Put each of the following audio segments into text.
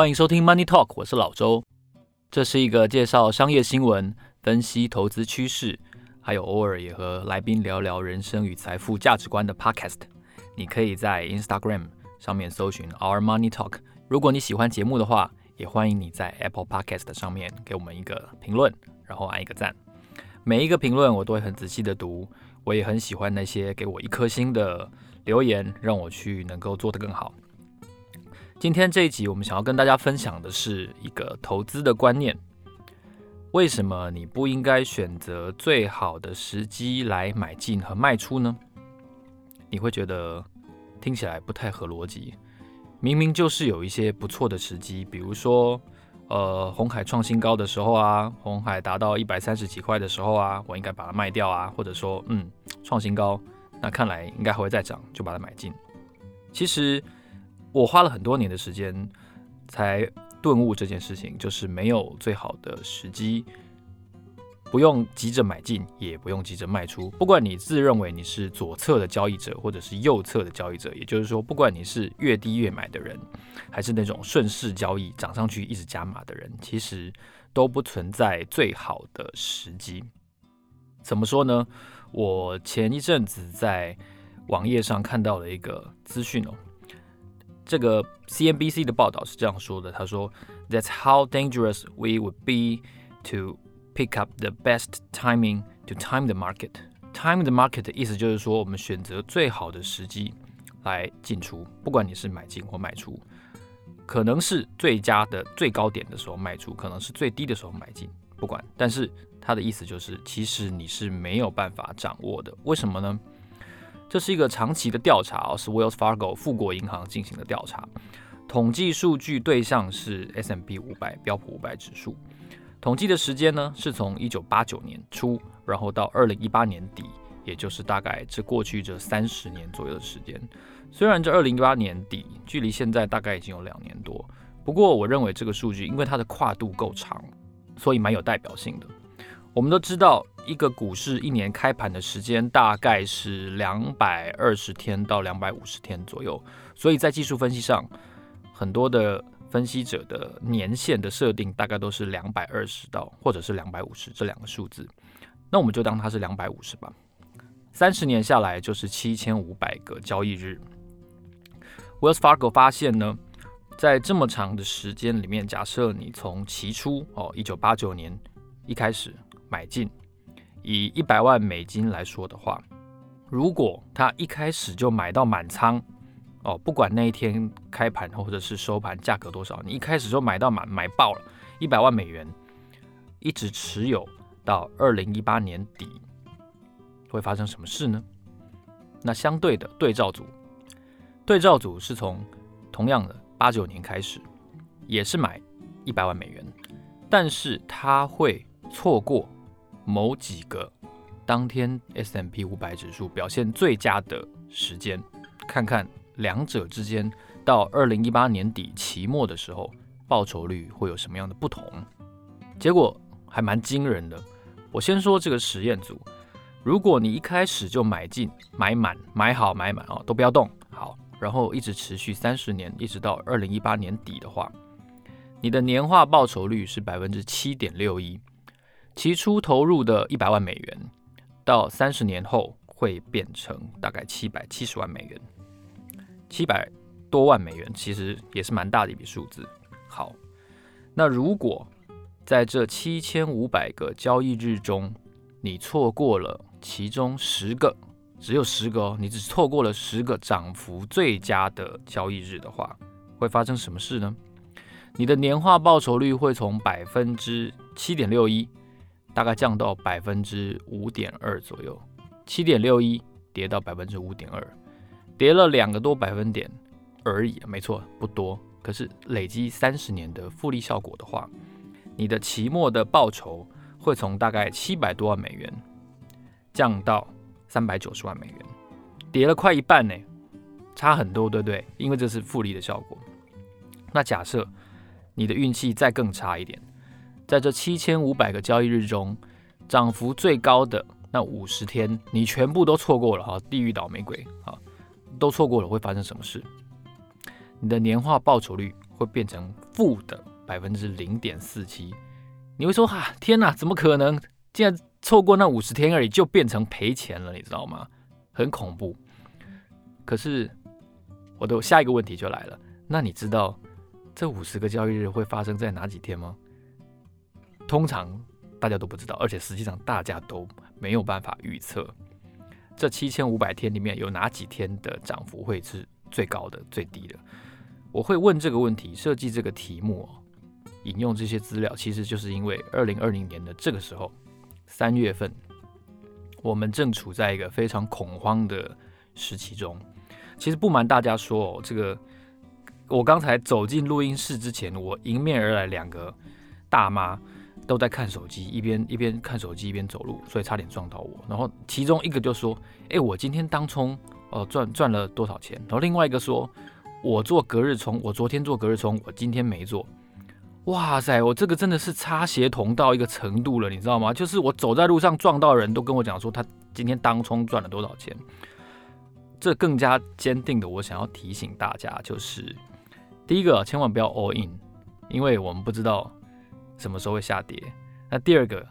欢迎收听 Money Talk，我是老周。这是一个介绍商业新闻、分析投资趋势，还有偶尔也和来宾聊聊人生与财富价值观的 Podcast。你可以在 Instagram 上面搜寻 Our Money Talk。如果你喜欢节目的话，也欢迎你在 Apple Podcast 上面给我们一个评论，然后按一个赞。每一个评论我都会很仔细的读，我也很喜欢那些给我一颗星的留言，让我去能够做得更好。今天这一集，我们想要跟大家分享的是一个投资的观念。为什么你不应该选择最好的时机来买进和卖出呢？你会觉得听起来不太合逻辑。明明就是有一些不错的时机，比如说，呃，红海创新高的时候啊，红海达到一百三十几块的时候啊，我应该把它卖掉啊，或者说，嗯，创新高，那看来应该还会再涨，就把它买进。其实。我花了很多年的时间才顿悟这件事情，就是没有最好的时机，不用急着买进，也不用急着卖出。不管你自认为你是左侧的交易者，或者是右侧的交易者，也就是说，不管你是越低越买的人，还是那种顺势交易涨上去一直加码的人，其实都不存在最好的时机。怎么说呢？我前一阵子在网页上看到了一个资讯哦。这个 CNBC 的报道是这样说的：“他说，That's how dangerous we would be to pick up the best timing to time the market. Time the market 的意思就是说，我们选择最好的时机来进出，不管你是买进或卖出，可能是最佳的最高点的时候卖出，可能是最低的时候买进，不管。但是他的意思就是，其实你是没有办法掌握的。为什么呢？”这是一个长期的调查，是 Wells Fargo 富国银行进行的调查。统计数据对象是 S&P 五百标普五百指数。统计的时间呢，是从一九八九年初，然后到二零一八年底，也就是大概这过去这三十年左右的时间。虽然这二零一八年底距离现在大概已经有两年多，不过我认为这个数据因为它的跨度够长，所以蛮有代表性的。我们都知道，一个股市一年开盘的时间大概是两百二十天到两百五十天左右，所以在技术分析上，很多的分析者的年限的设定大概都是两百二十到或者是两百五十这两个数字。那我们就当它是两百五十吧。三十年下来就是七千五百个交易日。Wells Fargo 发现呢，在这么长的时间里面，假设你从期初哦，一九八九年一开始。买进，以一百万美金来说的话，如果他一开始就买到满仓，哦，不管那一天开盘或者是收盘价格多少，你一开始就买到满，买爆了，一百万美元，一直持有到二零一八年底，会发生什么事呢？那相对的对照组，对照组是从同样的八九年开始，也是买一百万美元，但是他会错过。某几个当天 S M P 五百指数表现最佳的时间，看看两者之间到二零一八年底期末的时候，报酬率会有什么样的不同？结果还蛮惊人的。我先说这个实验组，如果你一开始就买进、买满、买好、买满哦，都不要动，好，然后一直持续三十年，一直到二零一八年底的话，你的年化报酬率是百分之七点六一。起初投入的一百万美元，到三十年后会变成大概七百七十万美元，七百多万美元其实也是蛮大的一笔数字。好，那如果在这七千五百个交易日中，你错过了其中十个，只有十个哦，你只错过了十个涨幅最佳的交易日的话，会发生什么事呢？你的年化报酬率会从百分之七点六一。大概降到百分之五点二左右，七点六一跌到百分之五点二，跌了两个多百分点而已。没错，不多。可是累积三十年的复利效果的话，你的期末的报酬会从大概七百多万美元降到三百九十万美元，跌了快一半呢，差很多，对不对？因为这是复利的效果。那假设你的运气再更差一点。在这七千五百个交易日中，涨幅最高的那五十天，你全部都错过了哈！地狱倒霉鬼啊，都错过了，会发生什么事？你的年化报酬率会变成负的百分之零点四七。你会说哈，天哪，怎么可能？竟然错过那五十天而已，就变成赔钱了，你知道吗？很恐怖。可是我的下一个问题就来了，那你知道这五十个交易日会发生在哪几天吗？通常大家都不知道，而且实际上大家都没有办法预测这七千五百天里面有哪几天的涨幅会是最高的、最低的。我会问这个问题，设计这个题目，引用这些资料，其实就是因为二零二零年的这个时候。三月份，我们正处在一个非常恐慌的时期中。其实不瞒大家说哦，这个我刚才走进录音室之前，我迎面而来两个大妈都在看手机，一边一边看手机一边走路，所以差点撞到我。然后其中一个就说：“诶，我今天当冲哦赚赚了多少钱？”然后另外一个说：“我做隔日冲，我昨天做隔日冲，我今天没做。”哇塞，我这个真的是擦鞋同到一个程度了，你知道吗？就是我走在路上撞到人都跟我讲说他今天当冲赚了多少钱。这更加坚定的，我想要提醒大家，就是第一个，千万不要 all in，因为我们不知道什么时候会下跌。那第二个，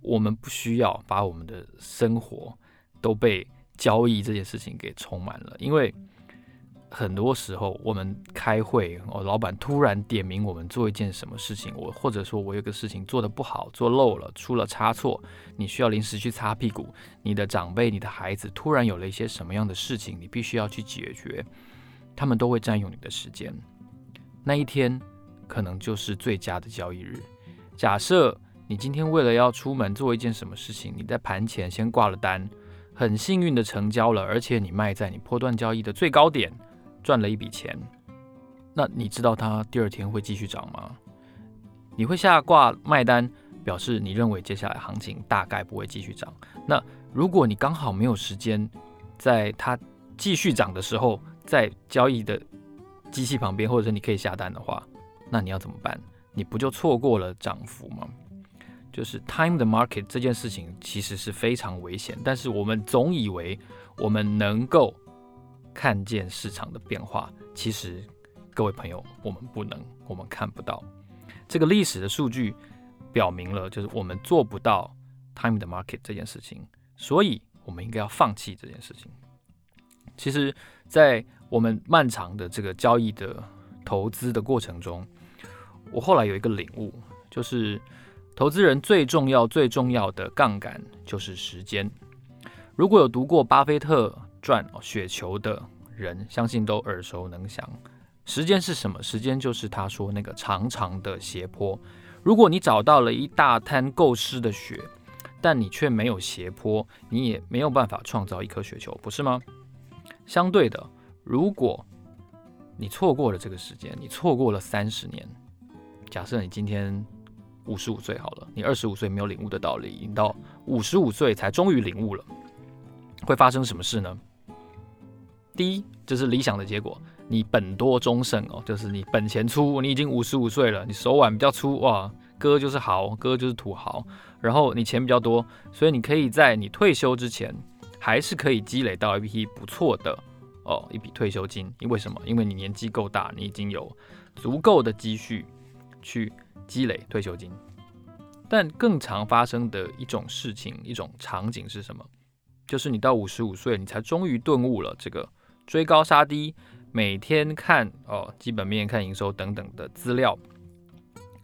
我们不需要把我们的生活都被交易这件事情给充满了，因为。很多时候，我们开会，我老板突然点名我们做一件什么事情，我或者说我有个事情做得不好，做漏了，出了差错，你需要临时去擦屁股。你的长辈、你的孩子突然有了一些什么样的事情，你必须要去解决，他们都会占用你的时间。那一天可能就是最佳的交易日。假设你今天为了要出门做一件什么事情，你在盘前先挂了单，很幸运的成交了，而且你卖在你波段交易的最高点。赚了一笔钱，那你知道它第二天会继续涨吗？你会下挂卖单，表示你认为接下来行情大概不会继续涨。那如果你刚好没有时间，在它继续涨的时候，在交易的机器旁边，或者是你可以下单的话，那你要怎么办？你不就错过了涨幅吗？就是 time the market 这件事情其实是非常危险，但是我们总以为我们能够。看见市场的变化，其实各位朋友，我们不能，我们看不到。这个历史的数据表明了，就是我们做不到 time the market 这件事情，所以我们应该要放弃这件事情。其实，在我们漫长的这个交易的投资的过程中，我后来有一个领悟，就是投资人最重要、最重要的杠杆就是时间。如果有读过巴菲特赚雪球的人，相信都耳熟能详。时间是什么？时间就是他说那个长长的斜坡。如果你找到了一大滩够湿的雪，但你却没有斜坡，你也没有办法创造一颗雪球，不是吗？相对的，如果你错过了这个时间，你错过了三十年，假设你今天五十五岁好了，你二十五岁没有领悟的道理，你到五十五岁才终于领悟了，会发生什么事呢？第一，就是理想的结果，你本多终胜哦，就是你本钱粗，你已经五十五岁了，你手腕比较粗哇，哥就是豪，哥就是土豪，然后你钱比较多，所以你可以在你退休之前，还是可以积累到一笔不错的哦，一笔退休金。因为什么？因为你年纪够大，你已经有足够的积蓄去积累退休金。但更常发生的一种事情，一种场景是什么？就是你到五十五岁，你才终于顿悟了这个。追高杀低，每天看哦基本面、看营收等等的资料，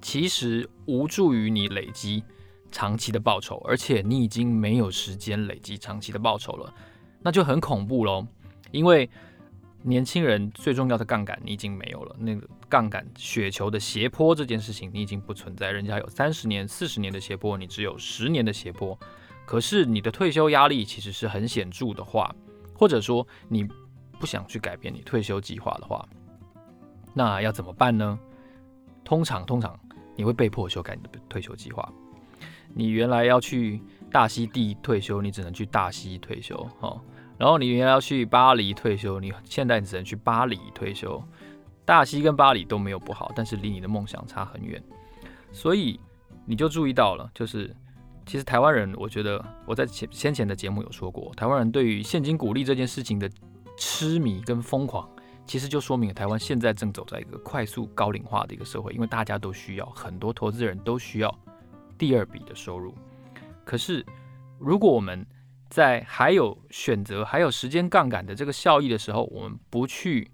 其实无助于你累积长期的报酬，而且你已经没有时间累积长期的报酬了，那就很恐怖喽。因为年轻人最重要的杠杆你已经没有了，那个杠杆雪球的斜坡这件事情你已经不存在，人家有三十年、四十年的斜坡，你只有十年的斜坡。可是你的退休压力其实是很显著的话，或者说你。不想去改变你退休计划的话，那要怎么办呢？通常，通常你会被迫修改你的退休计划。你原来要去大溪地退休，你只能去大溪退休，哦。然后你原来要去巴黎退休，你现在只能去巴黎退休。大溪跟巴黎都没有不好，但是离你的梦想差很远。所以你就注意到了，就是其实台湾人，我觉得我在前先前的节目有说过，台湾人对于现金鼓励这件事情的。痴迷跟疯狂，其实就说明了台湾现在正走在一个快速高龄化的一个社会，因为大家都需要，很多投资人都需要第二笔的收入。可是，如果我们在还有选择、还有时间杠杆的这个效益的时候，我们不去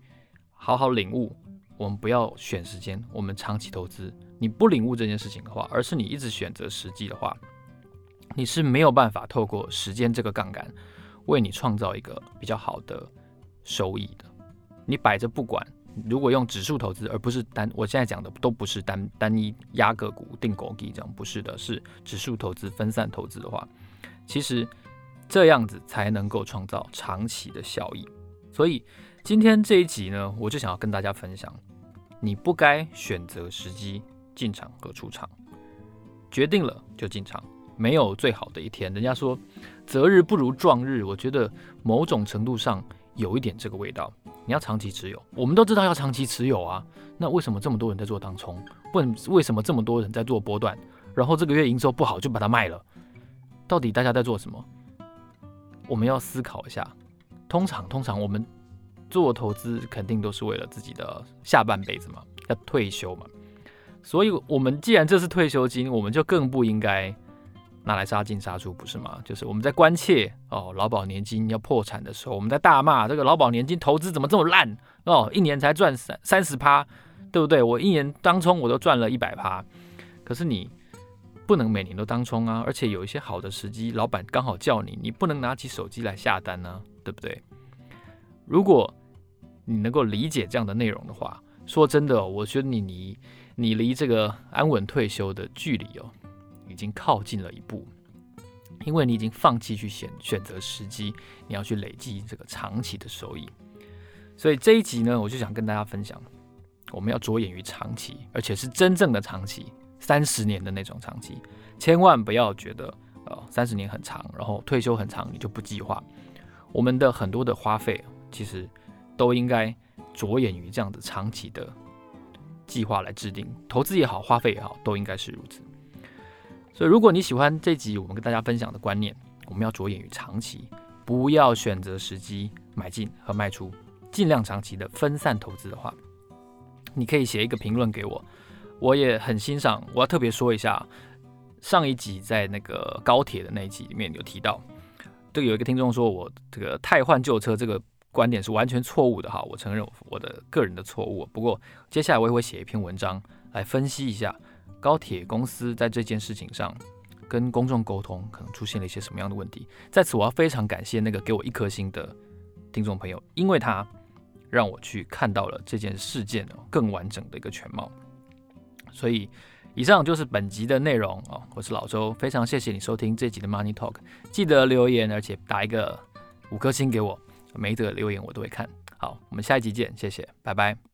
好好领悟，我们不要选时间，我们长期投资，你不领悟这件事情的话，而是你一直选择时机的话，你是没有办法透过时间这个杠杆为你创造一个比较好的收益的。你摆着不管，如果用指数投资，而不是单，我现在讲的都不是单单一压个股、定狗机这样，不是的，是指数投资、分散投资的话，其实这样子才能够创造长期的效益。所以今天这一集呢，我就想要跟大家分享，你不该选择时机进场和出场，决定了就进场，没有最好的一天。人家说择日不如撞日，我觉得某种程度上有一点这个味道。你要长期持有，我们都知道要长期持有啊。那为什么这么多人在做当冲？问为什么这么多人在做波段？然后这个月营收不好就把它卖了？到底大家在做什么？我们要思考一下。通常，通常我们做投资肯定都是为了自己的下半辈子嘛，要退休嘛。所以，我们既然这是退休金，我们就更不应该。拿来杀进杀出不是吗？就是我们在关切哦，劳保年金要破产的时候，我们在大骂这个劳保年金投资怎么这么烂哦，一年才赚三三十趴，对不对？我一年当冲我都赚了一百趴，可是你不能每年都当冲啊，而且有一些好的时机，老板刚好叫你，你不能拿起手机来下单呢、对不对？如果你能够理解这样的内容的话，说真的、我觉得你离你离这个安稳退休的距离哦。已经靠近了一步，因为你已经放弃去选选择时机，你要去累积这个长期的收益。所以这一集呢，我就想跟大家分享，我们要着眼于长期，而且是真正的长期，三十年的那种长期。千万不要觉得呃三十年很长，然后退休很长，你就不计划。我们的很多的花费，其实都应该着眼于这样子长期的计划来制定，投资也好，花费也好，都应该是如此。所以，如果你喜欢这集我们跟大家分享的观念，我们要着眼于长期，不要选择时机买进和卖出，尽量长期的分散投资的话，你可以写一个评论给我，我也很欣赏。我要特别说一下，上一集在那个高铁的那一集里面有提到，这个有一个听众说我这个太换旧车这个观点是完全错误的哈，我承认我的个人的错误。不过接下来我也会写一篇文章来分析一下。高铁公司在这件事情上跟公众沟通，可能出现了一些什么样的问题？在此，我要非常感谢那个给我一颗星的听众朋友，因为他让我去看到了这件事件更完整的一个全貌。所以，以上就是本集的内容哦。我是老周，非常谢谢你收听这集的 Money Talk，记得留言，而且打一个五颗星给我，每一则留言我都会看。好，我们下一集见，谢谢，拜拜。